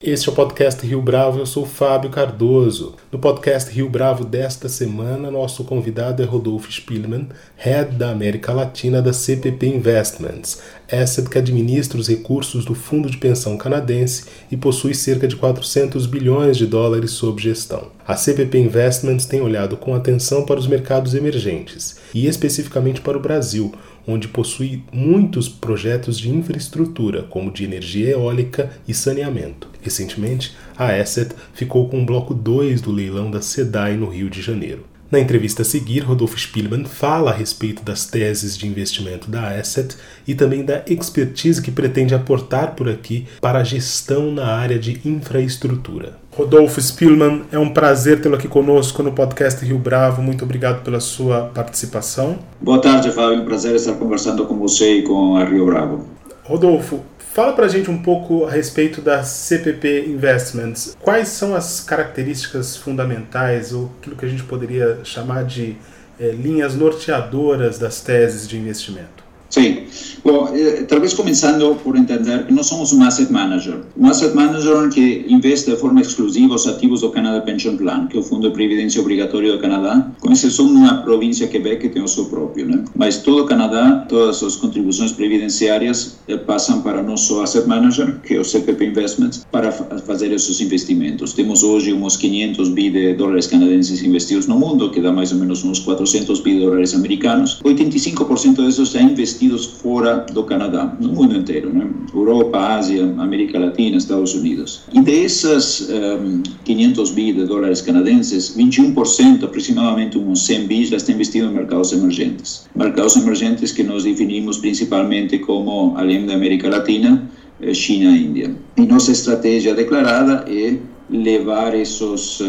Este é o podcast Rio Bravo, eu sou Fábio Cardoso. No podcast Rio Bravo desta semana, nosso convidado é Rodolfo Spielman, Head da América Latina da CPP Investments, asset que administra os recursos do Fundo de Pensão Canadense e possui cerca de 400 bilhões de dólares sob gestão. A CPP Investments tem olhado com atenção para os mercados emergentes e especificamente para o Brasil, onde possui muitos projetos de infraestrutura, como de energia eólica e saneamento. Recentemente, a Asset ficou com o bloco 2 do leilão da SEDAI no Rio de Janeiro. Na entrevista a seguir, Rodolfo Spielman fala a respeito das teses de investimento da Asset e também da expertise que pretende aportar por aqui para a gestão na área de infraestrutura. Rodolfo Spielman, é um prazer tê-lo aqui conosco no podcast Rio Bravo. Muito obrigado pela sua participação. Boa tarde, Fábio. Um prazer estar conversando com você e com a Rio Bravo. Rodolfo, fala para a gente um pouco a respeito da CPP Investments. Quais são as características fundamentais, ou aquilo que a gente poderia chamar de é, linhas norteadoras das teses de investimento? Sim. Bom, eh, talvez começando por entender que nós somos um asset manager. Um asset manager que investe de forma exclusiva os ativos do Canada Pension Plan, que é o Fundo de Previdência Obrigatório do Canadá, com exceção de uma província, Quebec, que tem o seu próprio. Né? Mas todo o Canadá, todas as contribuições previdenciárias eh, passam para o nosso asset manager, que é o CPP Investments, para fazer esses investimentos. Temos hoje uns 500 bi de dólares canadenses investidos no mundo, que dá mais ou menos uns 400 bi de dólares americanos. 85% desses já investidos fora do Canadá, no mundo inteiro, né? Europa, Ásia, América Latina, Estados Unidos. E desses um, 500 bi de dólares canadenses, 21%, aproximadamente uns 100 bi, já está investido em mercados emergentes. Mercados emergentes que nós definimos principalmente como, além da América Latina, eh, China e Índia. E nossa estratégia declarada é levar esses,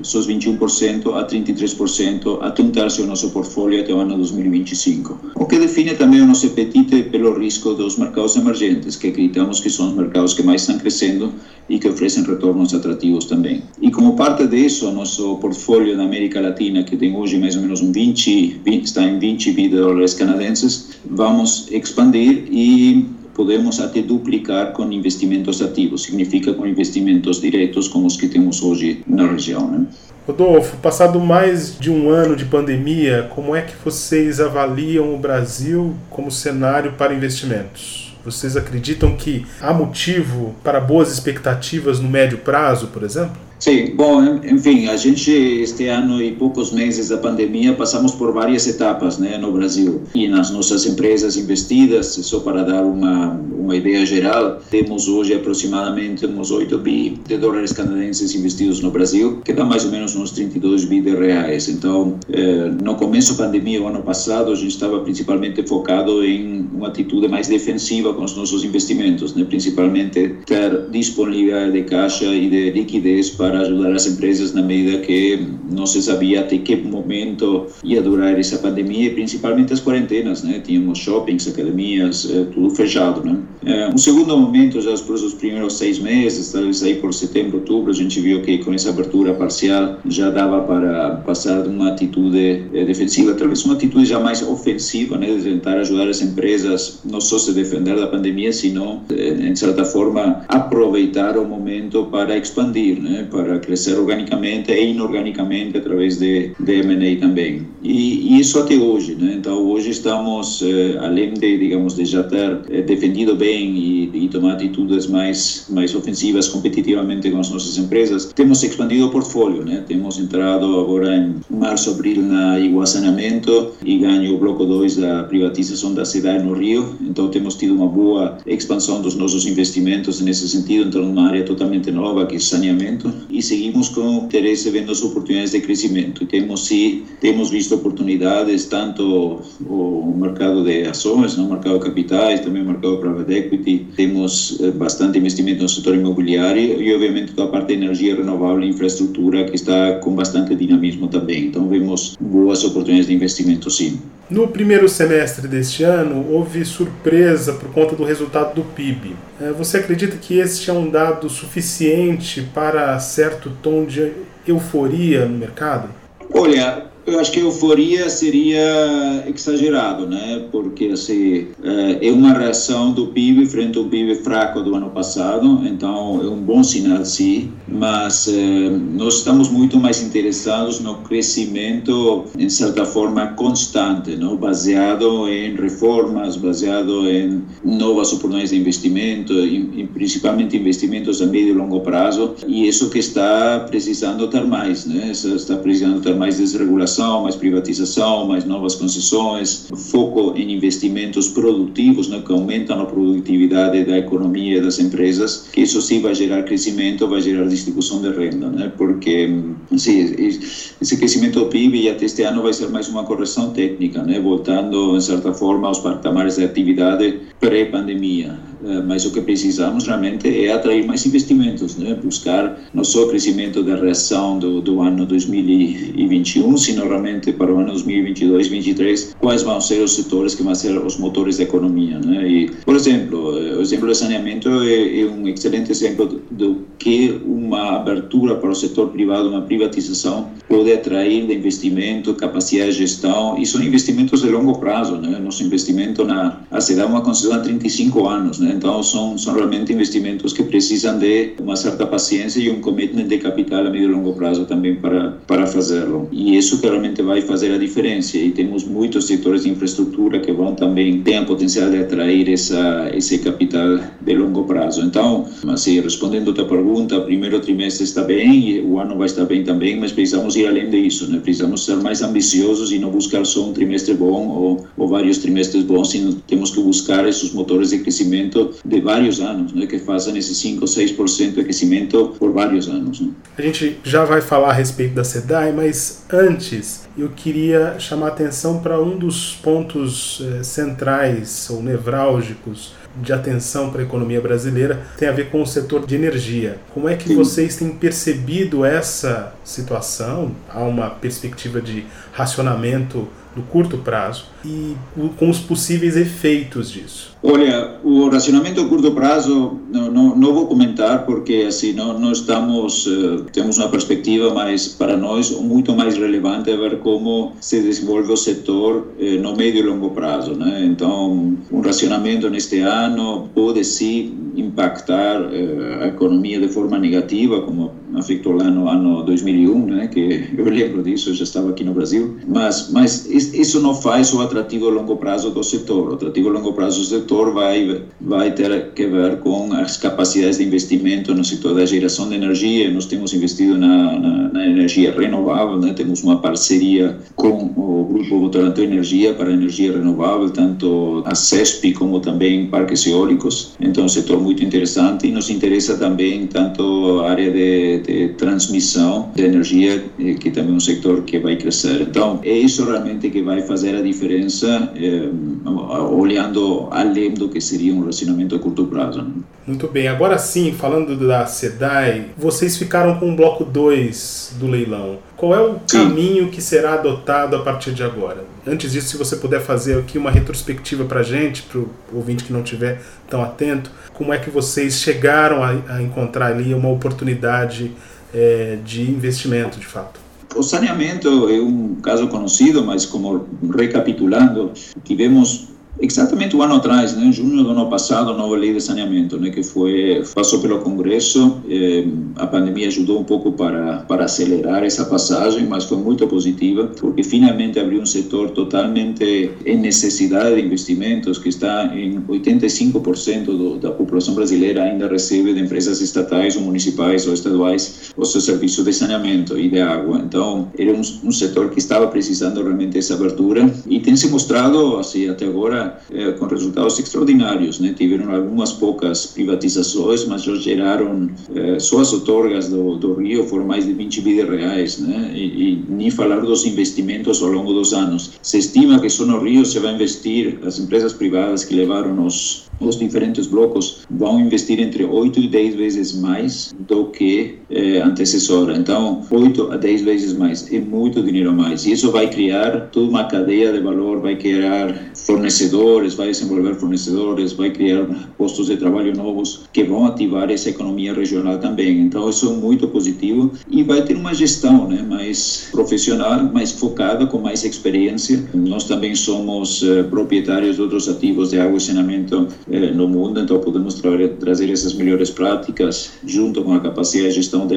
esses 21% a 33% até um terço do nosso portfólio até o ano 2025. O que define também o nosso apetite pelo risco dos mercados emergentes, que acreditamos que são os mercados que mais estão crescendo e que oferecem retornos atrativos também. E como parte disso, nosso portfólio na América Latina, que tem hoje mais ou menos um 20, 20 está em 20 bi de dólares canadenses, vamos expandir e podemos até duplicar com investimentos ativos, significa com investimentos diretos como os que temos hoje na região. Né? Rodolfo, passado mais de um ano de pandemia, como é que vocês avaliam o Brasil como cenário para investimentos? Vocês acreditam que há motivo para boas expectativas no médio prazo, por exemplo? Sim, bom, enfim, a gente este ano e poucos meses da pandemia passamos por várias etapas, né, no Brasil e nas nossas empresas investidas. Só para dar uma uma ideia geral, temos hoje aproximadamente uns 8 bi de dólares canadenses investidos no Brasil, que dá mais ou menos uns 32 bi de reais. Então, eh, no começo da pandemia, o ano passado, a gente estava principalmente focado em uma atitude mais defensiva com os nossos investimentos, né? principalmente ter disponibilidade de caixa e de liquidez para ajudar as empresas na medida que não se sabia até que momento ia durar essa pandemia e principalmente as quarentenas, né? Tínhamos shoppings, academias, eh, tudo fechado, né? É, um segundo momento, já os primeiros seis meses, talvez aí por setembro, outubro, a gente viu que com essa abertura parcial já dava para passar de uma atitude defensiva, talvez uma atitude já mais ofensiva, né, de tentar ajudar as empresas não só se defender da pandemia, sino, em certa forma, aproveitar o momento para expandir, né, para crescer organicamente e inorganicamente através de, de M&A também. E, e, isso até hoje, né? Então, hoje estamos, eh, além de, digamos, de já ter eh, defendido bem e, e, tomar atitudes mais mais ofensivas competitivamente com as nossas empresas, temos expandido o portfólio, né? Temos entrado agora em março, abril na Iguaçanamento e ganho o bloco 2 da privatização da cidade no Rio, então temos tido uma boa expansão dos nossos investimentos nesse sentido, então numa área totalmente nova que é saneamento e seguimos com interesse vendo as oportunidades de crescimento. Temos sim, temos visto oportunidades tanto o mercado de ações, no mercado de capitais, também mercado de private equity, temos eh, bastante investimento no setor imobiliário e, obviamente, toda a parte de energia renovável e infraestrutura que está com bastante dinamismo também. Então, vemos boas oportunidades de investimento, sim. No primeiro semestre deste ano, houve surpresa por conta do resultado do PIB. Eh, você acredita que este é um dado suficiente para certo tom de euforia no mercado? Olha, Eu acho que euforia seria exagerado, né? Porque assim é uma reação do PIB frente ao PIB fraco do ano passado, então é um bom sinal, sim. Mas nós estamos muito mais interessados no crescimento, em certa forma, constante, não? Baseado em reformas, baseado em novas oportunidades de investimento, em, principalmente investimentos a médio e longo prazo. E isso que está precisando ter mais, né? Está precisando ter mais desregulação, mais privatização, mais novas concessões, foco em investimentos produtivos, né, que aumentam a produtividade da economia e das empresas, que isso sim vai gerar crescimento, vai gerar distribuição de renda, né? Porque sim, esse crescimento do PIB até este ano vai ser mais uma correção técnica, né? Voltando, em certa forma, aos patamares de atividade pré-pandemia. Eh, mas o que precisamos realmente é atrair mais investimentos, né? buscar não só o crescimento da reação do, do ano 2021, sino realmente para o ano 2022 2023, quais vão ser os setores que vão ser os motores da economia. Né? E, por exemplo, eh, o exemplo do saneamento é, é um excelente exemplo do que uma abertura para o setor privado, uma privatização, pode atrair de investimento, capacidade de gestão, e são investimentos de longo prazo. Né? Nosso investimento na a dá uma concessão há 35 anos, né? Né? Então, são, são realmente investimentos que precisam de uma certa paciência e um commitment de capital a médio e longo prazo também para, para fazê-lo. E isso que realmente vai fazer a diferença. E temos muitos setores de infraestrutura que vão também ter a potencial de atrair essa, esse capital de longo prazo. Então, assim, respondendo a tua pergunta, primeiro trimestre está bem, o ano vai estar bem também, mas precisamos ir além disso. Né? Precisamos ser mais ambiciosos e não buscar só um trimestre bom ou, ou vários trimestres bons, sino temos que buscar esses motores de crescimento crescimento de vários anos, né, que fazem esse 5 ou 6% de crescimento por vários anos. Né. A gente já vai falar a respeito da SEDAI, mas antes eu queria chamar atenção para um dos pontos eh, centrais ou nevrálgicos de atenção para a economia brasileira tem a ver com o setor de energia. Como é que Sim. vocês têm percebido essa situação? Há uma perspectiva de racionamento no curto prazo e com os possíveis efeitos disso? Olha, o racionamento a curto prazo não, não, não vou comentar porque assim não, não estamos uh, temos uma perspectiva mais para nós muito mais relevante ver como se desenvolve o setor uh, no médio e longo prazo, né? Então, um racionamento neste ano pode sim impactar uh, a economia de forma negativa, como afetou lá no ano 2001, né? Que eu lembro disso, eu já estava aqui no Brasil, mas mas isso não faz o atrativo a longo prazo do setor. O atrativo a longo prazo do setor vai, vai ter que ver com as capacidades de investimento no setor da geração de energia. Nós temos investido na, na, na energia renovável, né? temos uma parceria com o Grupo Votorantim Energia para energia renovável, tanto a CESP como também parques eólicos. Então, é um setor muito interessante e nos interessa também tanto a área de, de transmissão de energia, eh, que também é um setor que vai crescer. Então, é isso realmente que vai fazer a diferença eh, olhando além do que seria um relacionamento a curto prazo. Né? Muito bem, agora sim, falando da SEDAI, vocês ficaram com o bloco 2 do leilão. Qual é o sim. caminho que será adotado a partir de agora? Antes disso, se você puder fazer aqui uma retrospectiva para a gente, para o ouvinte que não estiver tão atento, como é que vocês chegaram a, a encontrar ali uma oportunidade é, de investimento de fato? O saneamento é um caso conhecido, mas como recapitulando, tivemos Exatamente um ano atrás, né, em junho do ano passado, a nova lei de saneamento, né, que foi passou pelo Congresso. Eh, a pandemia ajudou um pouco para para acelerar essa passagem, mas foi muito positiva porque finalmente abriu um setor totalmente em necessidade de investimentos, que está em 85% do, da população brasileira ainda recebe de empresas estatais ou municipais ou estaduais o seu serviço de saneamento e de água. Então, era um, um setor que estava precisando realmente dessa abertura e tem se mostrado assim até agora eh, com resultados extraordinários. Né? Tiveram algumas poucas privatizações, mas já geraram, eh, só as outorgas do, do Rio foram mais de 20 bilhões de reais, né? E, e, nem falar dos investimentos ao longo dos anos. Se estima que só no Rio se vai investir, as empresas privadas que levaram os os diferentes blocos vão investir entre 8 e 10 vezes mais do que eh, antecessora. Então, 8 a 10 vezes mais é muito dinheiro a mais. E isso vai criar toda uma cadeia de valor, vai criar fornecedores fornecedores, vai desenvolver fornecedores, vai criar postos de trabalho novos que vão ativar essa economia regional também. Então, isso é muito positivo e vai ter uma gestão né, mais profissional, mais focada, com mais experiência. Nós também somos uh, proprietários de outros ativos de água e saneamento uh, no mundo, então podemos tra trazer essas melhores práticas junto com a capacidade de gestão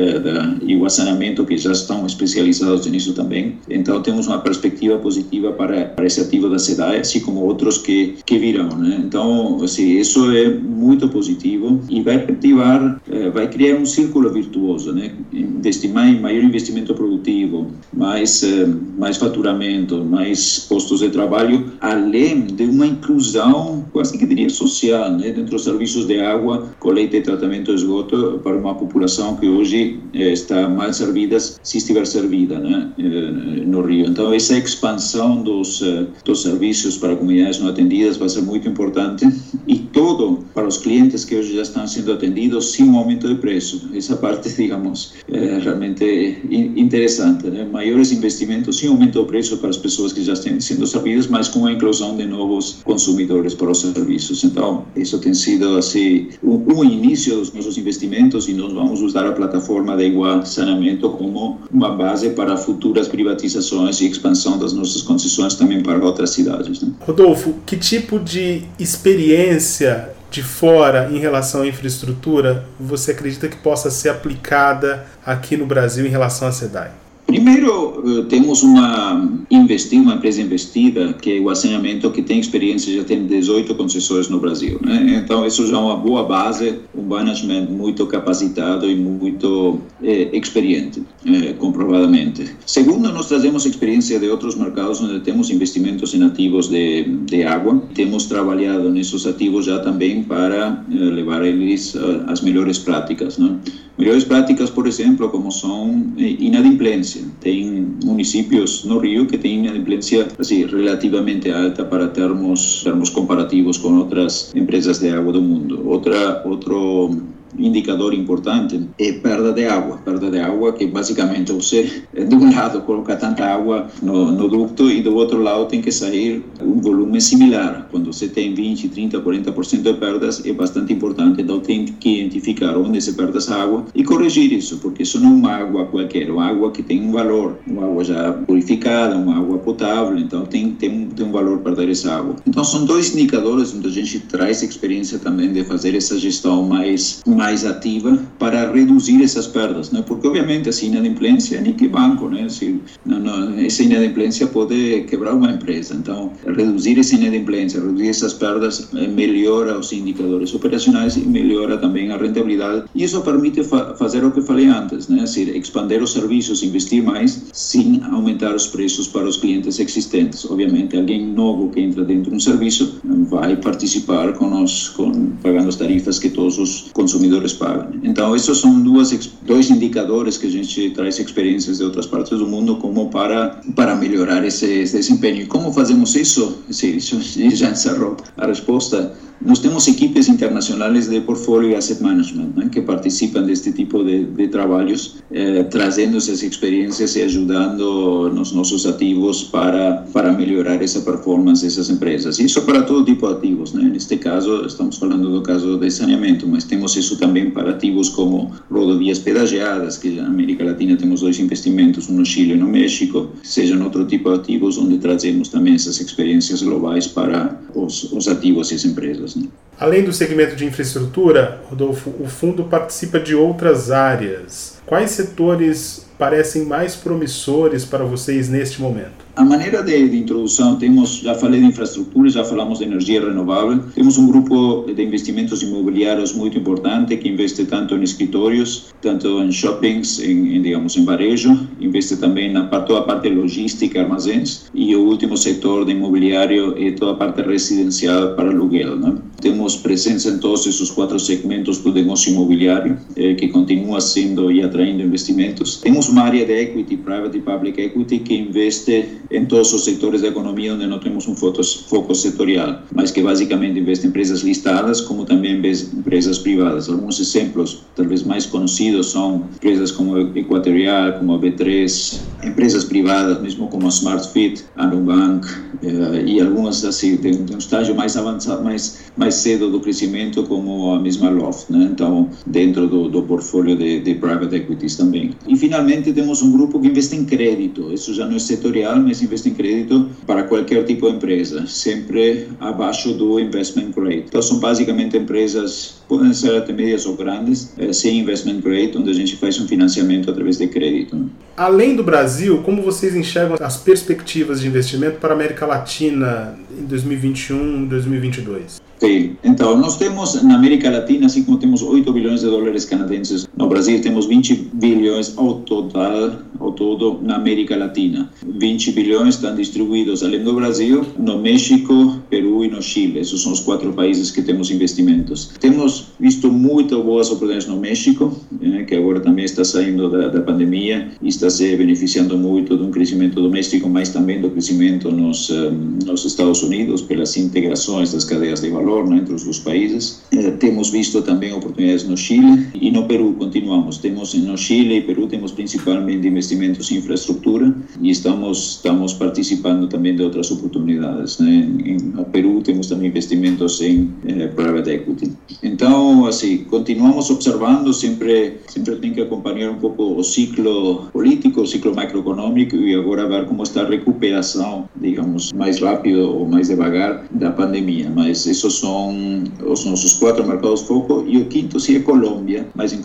e o saneamento que já estão especializados nisso também. Então, temos uma perspectiva positiva para, para esse ativo da SEDAE, assim como outros que, que virão. Né? Então, assim, isso é muito positivo e vai ativar, eh, vai criar um círculo virtuoso, né? Investir mais, maior investimento produtivo, mais, eh, mais faturamento, mais postos de trabalho, além de uma inclusão, quase que diria social, né? Dentro dos serviços de água, coleta e tratamento de esgoto para uma população que hoje eh, está mal servida, se estiver servida, né? No Rio. Então, essa expansão dos, dos serviços para comunidades não atendidas vai ser muito importante e todo para os clientes que hoje já estão sendo atendidos sem um aumento de preço. Essa parte, digamos, é realmente interessante. Né? Maiores investimentos sem aumento de preço para as pessoas que já estão sendo servidas, mas com a inclusão de novos consumidores para os serviços. Então, isso tem sido assim um, início dos nossos investimentos e nós vamos usar a plataforma da Igual Saneamento como uma base para futuras privatizações e expansão das nossas concessões também para outras cidades. Né? Rodolfo, que tipo de experiência de fora em relação à infraestrutura você acredita que possa ser aplicada aqui no Brasil em relação à SEDAI? Primeiro, eh, temos uma investida, uma empresa investida, que é o Assaneamento, que tem experiência, já tem 18 concessões no Brasil. Né? Então, isso já é uma boa base, um management muito capacitado e muito eh, experiente, eh, comprovadamente. Segundo, nós trazemos experiência de outros mercados onde temos investimentos em ativos de, de água. Temos trabalhado nesses ativos já também para eh, levar eles às melhores práticas. Né? Melhores práticas, por exemplo, como são eh, inadimplência. Tem municípios no Rio que têm inadimplência assim, relativamente alta para termos, termos comparativos com outras empresas de água do mundo. Outra, outro indicador importante é perda de água. Perda de água que basicamente você, de um lado, coloca tanta água no, no ducto e do outro lado tem que sair um volume similar. Quando você tem 20, 30, 40% de perdas, é bastante importante. Então tem que identificar onde se perde essa água e corrigir isso, porque isso não é uma água qualquer, é uma água que tem um valor, uma água já purificada, uma água potável, então tem, tem, tem um valor perder essa água. Então são dois indicadores onde a gente traz experiência também de fazer essa gestão mais mais ativa para reduzir essas perdas, né? Porque obviamente essa inadimplência nem que banco, né? Se, não, não, essa inadimplência pode quebrar uma empresa. Então, reduzir essa inadimplência, reduzir essas perdas eh, melhora os indicadores operacionais e melhora também a rentabilidade. E isso permite fa fazer o que falei antes, né? Assim, expandir os serviços, investir mais, sem aumentar os preços para os clientes existentes. Obviamente, alguém novo que entra dentro de um serviço vai participar com com, pagando as tarifas que todos os consumidores consumidores pagam. Então, esses são duas, dois indicadores que a gente traz experiências de outras partes do mundo como para, para melhorar esse, esse desempenho. E como fazemos isso? Sim, isso já encerrou a resposta nós temos equipes internacionais de portfólio e asset management né, que participam deste tipo de, de trabalhos, eh, trazendo essas experiências e ajudando nos nossos ativos para, para melhorar essa performance dessas empresas. Isso para todo tipo de ativos. Né? Neste caso, estamos falando do caso de saneamento, mas temos isso também para ativos como rodovias pedagiadas, que na América Latina temos dois investimentos, um no Chile e no México, sejam outro tipo de ativos onde trazemos também essas experiências globais para os, os ativos e as empresas. Né? Além do segmento de infraestrutura, Rodolfo, o fundo participa de outras áreas. Quais setores parecem mais promissores para vocês neste momento? A maneira de, de, introdução, temos, já falei de infraestrutura, já falamos de energia renovável, temos um grupo de investimentos imobiliários muito importante que investe tanto em escritórios, tanto em shoppings, em, em digamos, em varejo, investe também na toda a parte logística, armazéns, e o último setor de imobiliário é toda a parte residencial para aluguel. Né? Temos presença em todos esses quatro segmentos do negócio imobiliário, eh, que continua sendo e atraindo investimentos. Temos uma área de equity, private e public equity, que investe em todos os setores da economia onde não temos um foco setorial, mas que basicamente investe em empresas listadas como também empresas privadas. Alguns exemplos, talvez mais conhecidos, são empresas como Equatorial, como a B3, empresas privadas, mesmo como a SmartFit, a Nubank eh, e algumas assim tem, um estágio mais avançado, mais mais cedo do crescimento, como a mesma Loft, né? Então dentro do, do portfólio de, de private equities também. E finalmente temos um grupo que investe em crédito. Isso já não é setorial, mas investe em crédito para qualquer tipo de empresa, sempre abaixo do investment grade. Então são basicamente empresas podem ser até médias ou grandes, eh, sem investment grade, onde a gente faz um financiamento através de crédito. Além do Brasil, como vocês enxergam as perspectivas de investimento para a América Latina em 2021 2022? Sim, então nós temos na América Latina, assim como temos 8 bilhões de dólares canadenses, no Brasil temos 20 bilhões ao total, ao todo na América Latina. 20 bilhões estão distribuídos além do Brasil, no México, Peru e no Chile. Esses são os quatro países que temos investimentos. Temos visto muito boas oportunidades no México, né, que agora também está saindo da, da pandemia e está se beneficiando muito de um crescimento doméstico, mas também do crescimento nos, um, nos Estados Unidos pelas integrações das cadeias de valor entre os dois países. Eh, temos visto também oportunidades no Chile e no Peru continuamos. Temos no Chile e Peru temos principalmente investimentos em infraestrutura e estamos estamos participando também de outras oportunidades. Né? Em, no Peru temos também investimentos em eh, private equity. Então, assim, continuamos observando, sempre sempre tem que acompanhar um pouco o ciclo político, o ciclo macroeconômico e agora ver como está a recuperação, digamos, mais rápido ou mais devagar da pandemia. Mas esses são os nossos quatro mercados foco e o quinto seria Colômbia, mas em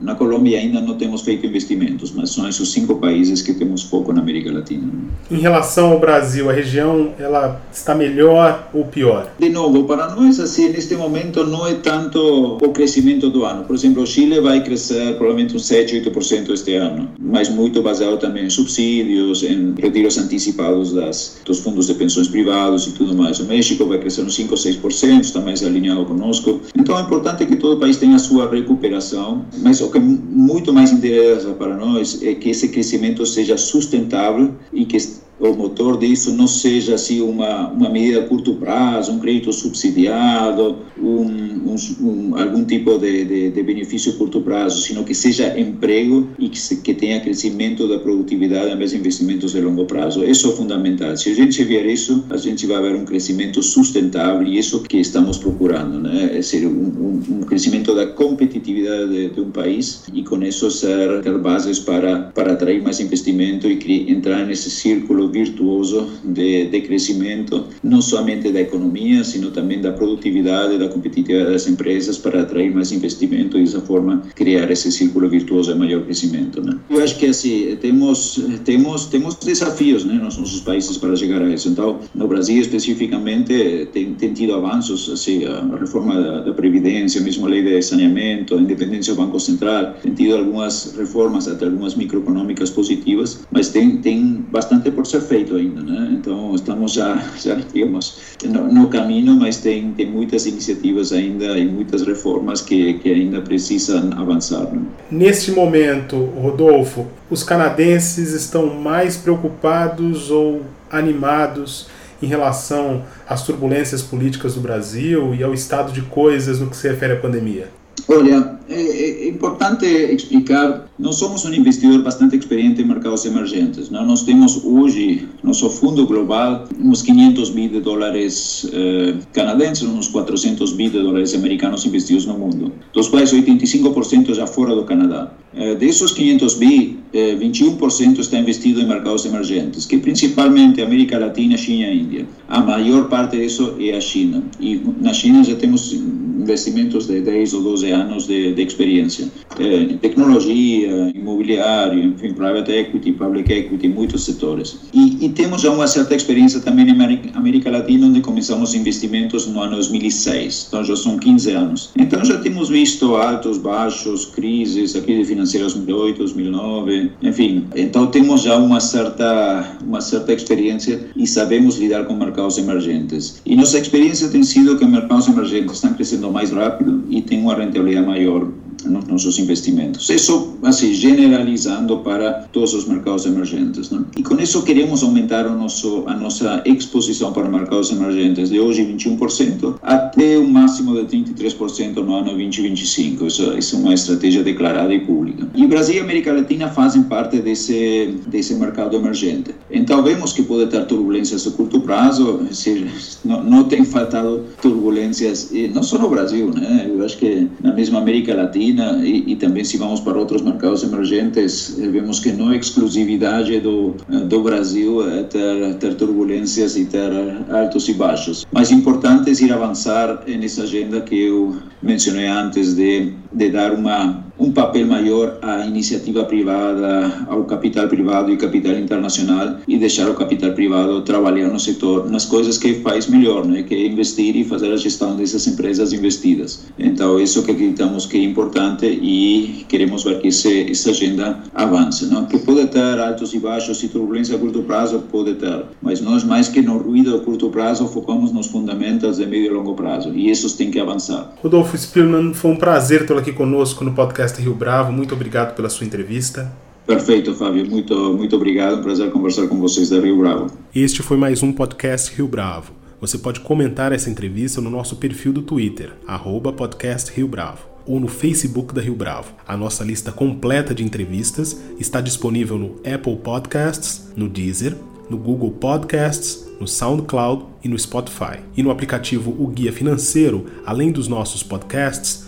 na Colômbia ainda não temos feito investimentos, mas são esses cinco países que temos foco na América Latina. Em relação ao Brasil, a região ela está melhor ou pior? De novo, para nós assim neste momento não é tanto o crescimento do ano. Por exemplo, o Chile vai crescer provavelmente uns 7, 8% este ano, mas muito baseado também em subsídios, em retiros antecipados das, dos fundos de pensões privados e tudo mais. O México vai crescer uns 5, 6% está mais alinhado conosco. Então é importante que todo o país tenha a sua recuperação, mas o que muito mais interessa para nós é que esse crescimento seja sustentável e que o motor disso não seja assim uma, uma medida a curto prazo, um crédito subsidiado, um, um, um algum tipo de, de, de, benefício a curto prazo, sino que seja emprego e que, se, que tenha crescimento da produtividade de investimentos de longo prazo. Isso é fundamental. Se a gente ver isso, a gente vai ver um crescimento sustentável e isso que estamos procurando, né? é ser um crescimento da competitividade de, de, um país e com isso ser ter bases para, para atrair mais investimento e entrar nesse círculo virtuoso de, de crescimento, não somente da economia, sino também da produtividade da competitividade das empresas para atrair mais investimento e dessa forma criar esse círculo virtuoso de maior crescimento. Né? Eu acho que assim temos temos temos desafios, né, nos nossos países para chegar a isso. Então, no Brasil especificamente tem, tem tido avanços, assim, a reforma da, da previdência, mesmo a lei de saneamento, a independência do Banco Central, tem tido algumas reformas, até algumas microeconômicas positivas, mas tem tem bastante por ser ser feito ainda, né? Então estamos já, já digamos, no, no, caminho, mas tem, tem muitas iniciativas ainda e muitas reformas que, que ainda precisam avançar. Né? Neste momento, Rodolfo, os canadenses estão mais preocupados ou animados em relação às turbulências políticas do Brasil e ao estado de coisas no que se refere à pandemia? Olha, é, é, importante explicar, nós somos um investidor bastante experiente em mercados emergentes. Não? Nós temos hoje, nosso fundo global, uns 500 bi de dólares eh, canadenses, uns 400 bi de dólares americanos investidos no mundo, dos quais 85% já fora do Canadá. Eh, desses 500 bi, eh, 21% está investido em mercados emergentes, que principalmente América Latina, China e Índia. A maior parte disso é a China. E na China já temos investimentos de 10 ou 12 anos de, de experiência. É, imobiliário, enfim, private equity, public equity, muitos setores. E, e, temos já uma certa experiência também em América Latina, onde começamos investimentos no ano 2006. Então já são 15 anos. Então já temos visto altos, baixos, crises, a crise financeira 2008, 2009, enfim. Então temos já uma certa, uma certa experiência e sabemos lidar com mercados emergentes. E nossa experiência tem sido que mercados emergentes estão crescendo mais rápido e tem uma rentabilidade maior nos nossos investimentos. Isso, assim, generalizando para todos os mercados emergentes. Né? E com isso queremos aumentar o nosso, a nossa exposição para mercados emergentes de hoje 21% até um máximo de 33% no ano 2025. Isso, isso é uma estratégia declarada e pública. E Brasil e América Latina fazem parte desse, desse mercado emergente. Então vemos que pode ter turbulências a curto prazo, seja, não, não tem faltado turbulências, não só no Brasil, né? eu acho que na mesma América Latina e, e também se vamos para outros mercados emergentes, vemos que não é exclusividade do, do Brasil ter, ter turbulências e ter altos e baixos. Mas importante é ir avançar nessa agenda que eu mencionei antes de, de dar uma um papel maior à iniciativa privada, ao capital privado e capital internacional e deixar o capital privado trabalhar no setor, nas coisas que faz melhor, né? que é investir e fazer a gestão dessas empresas investidas. Então, isso que acreditamos que é importante e queremos ver que esse, essa agenda avance. Não? Que pode ter altos e baixos e turbulência a curto prazo, pode ter, mas nós, mais que no ruído a curto prazo, focamos nos fundamentos de médio e longo prazo e esses têm que avançar. Rodolfo Spielman, foi um prazer tê-lo aqui conosco no podcast Rio Bravo. Muito obrigado pela sua entrevista. Perfeito, Fábio. Muito, muito obrigado. Prazer conversar com vocês da Rio Bravo. Este foi mais um podcast Rio Bravo. Você pode comentar essa entrevista no nosso perfil do Twitter, arroba podcast Rio Bravo, ou no Facebook da Rio Bravo. A nossa lista completa de entrevistas está disponível no Apple Podcasts, no Deezer, no Google Podcasts, no SoundCloud e no Spotify. E no aplicativo O Guia Financeiro, além dos nossos podcasts,